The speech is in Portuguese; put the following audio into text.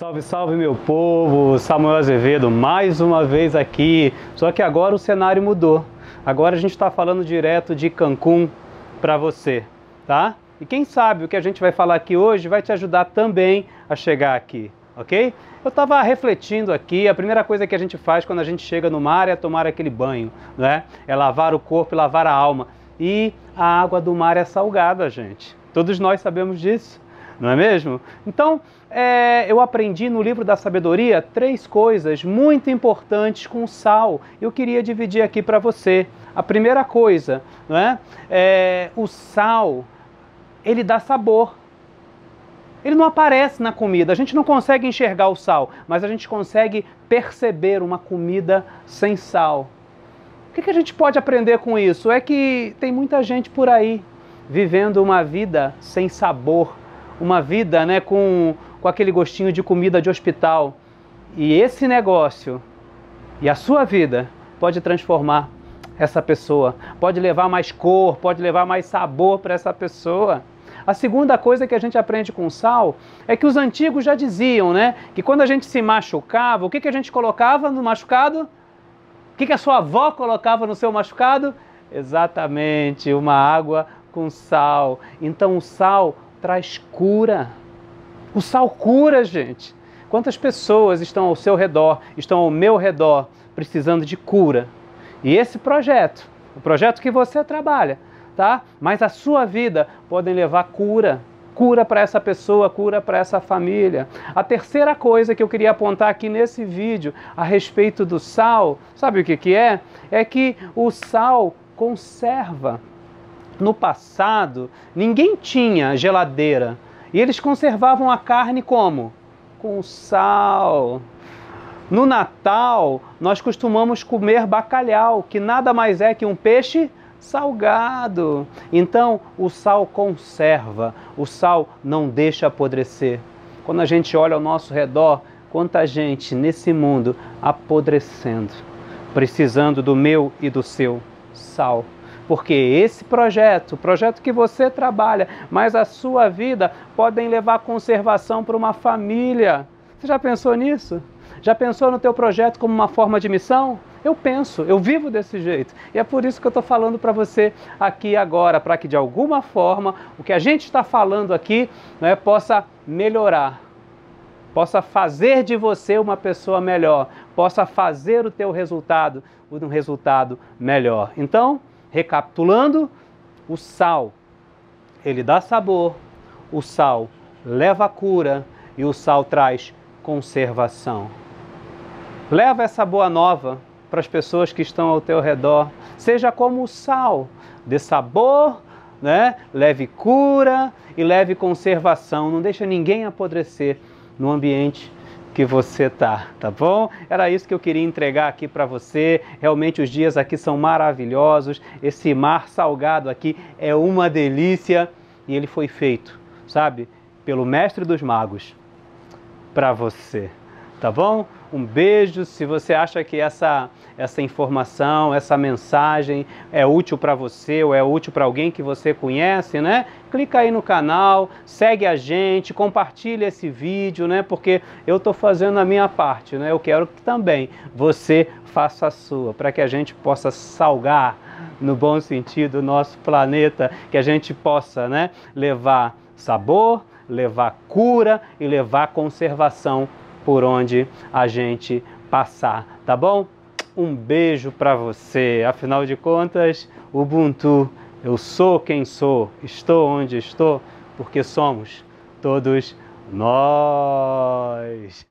Salve, salve meu povo, Samuel Azevedo mais uma vez aqui. Só que agora o cenário mudou. Agora a gente está falando direto de Cancún para você, tá? E quem sabe o que a gente vai falar aqui hoje vai te ajudar também a chegar aqui, ok? Eu estava refletindo aqui, a primeira coisa que a gente faz quando a gente chega no mar é tomar aquele banho, né? É lavar o corpo e lavar a alma. E a água do mar é salgada, gente. Todos nós sabemos disso não é mesmo? Então, é, eu aprendi no livro da sabedoria três coisas muito importantes com sal. Eu queria dividir aqui para você. A primeira coisa, não é? é? O sal, ele dá sabor. Ele não aparece na comida, a gente não consegue enxergar o sal, mas a gente consegue perceber uma comida sem sal. O que, que a gente pode aprender com isso? É que tem muita gente por aí vivendo uma vida sem sabor, uma vida né, com, com aquele gostinho de comida de hospital. E esse negócio e a sua vida pode transformar essa pessoa, pode levar mais cor, pode levar mais sabor para essa pessoa. A segunda coisa que a gente aprende com sal é que os antigos já diziam, né? Que quando a gente se machucava, o que, que a gente colocava no machucado? O que, que a sua avó colocava no seu machucado? Exatamente, uma água com sal. Então o sal traz cura. O sal cura, gente. Quantas pessoas estão ao seu redor, estão ao meu redor, precisando de cura? E esse projeto, o projeto que você trabalha, tá? Mas a sua vida podem levar cura, cura para essa pessoa, cura para essa família. A terceira coisa que eu queria apontar aqui nesse vídeo a respeito do sal, sabe o que, que é? É que o sal conserva no passado, ninguém tinha geladeira e eles conservavam a carne como? Com sal. No Natal, nós costumamos comer bacalhau, que nada mais é que um peixe salgado. Então, o sal conserva, o sal não deixa apodrecer. Quando a gente olha ao nosso redor, quanta gente nesse mundo apodrecendo, precisando do meu e do seu sal porque esse projeto, o projeto que você trabalha, mas a sua vida podem levar conservação para uma família. Você já pensou nisso? Já pensou no teu projeto como uma forma de missão? Eu penso, eu vivo desse jeito. E é por isso que eu estou falando para você aqui agora, para que de alguma forma o que a gente está falando aqui né, possa melhorar, possa fazer de você uma pessoa melhor, possa fazer o teu resultado um resultado melhor. Então, Recapitulando, o sal, ele dá sabor, o sal leva cura e o sal traz conservação. Leva essa boa nova para as pessoas que estão ao teu redor. Seja como o sal, dê sabor, né? leve cura e leve conservação. Não deixa ninguém apodrecer no ambiente que você tá, tá bom? Era isso que eu queria entregar aqui para você. Realmente os dias aqui são maravilhosos. Esse mar salgado aqui é uma delícia e ele foi feito, sabe, pelo mestre dos magos para você tá bom? Um beijo. Se você acha que essa, essa informação, essa mensagem é útil para você ou é útil para alguém que você conhece, né? Clica aí no canal, segue a gente, compartilha esse vídeo, né? Porque eu estou fazendo a minha parte, né? Eu quero que também você faça a sua, para que a gente possa salgar, no bom sentido, o nosso planeta, que a gente possa, né? Levar sabor, levar cura e levar conservação por onde a gente passar, tá bom? Um beijo para você. Afinal de contas, Ubuntu, eu sou quem sou, estou onde estou, porque somos todos nós.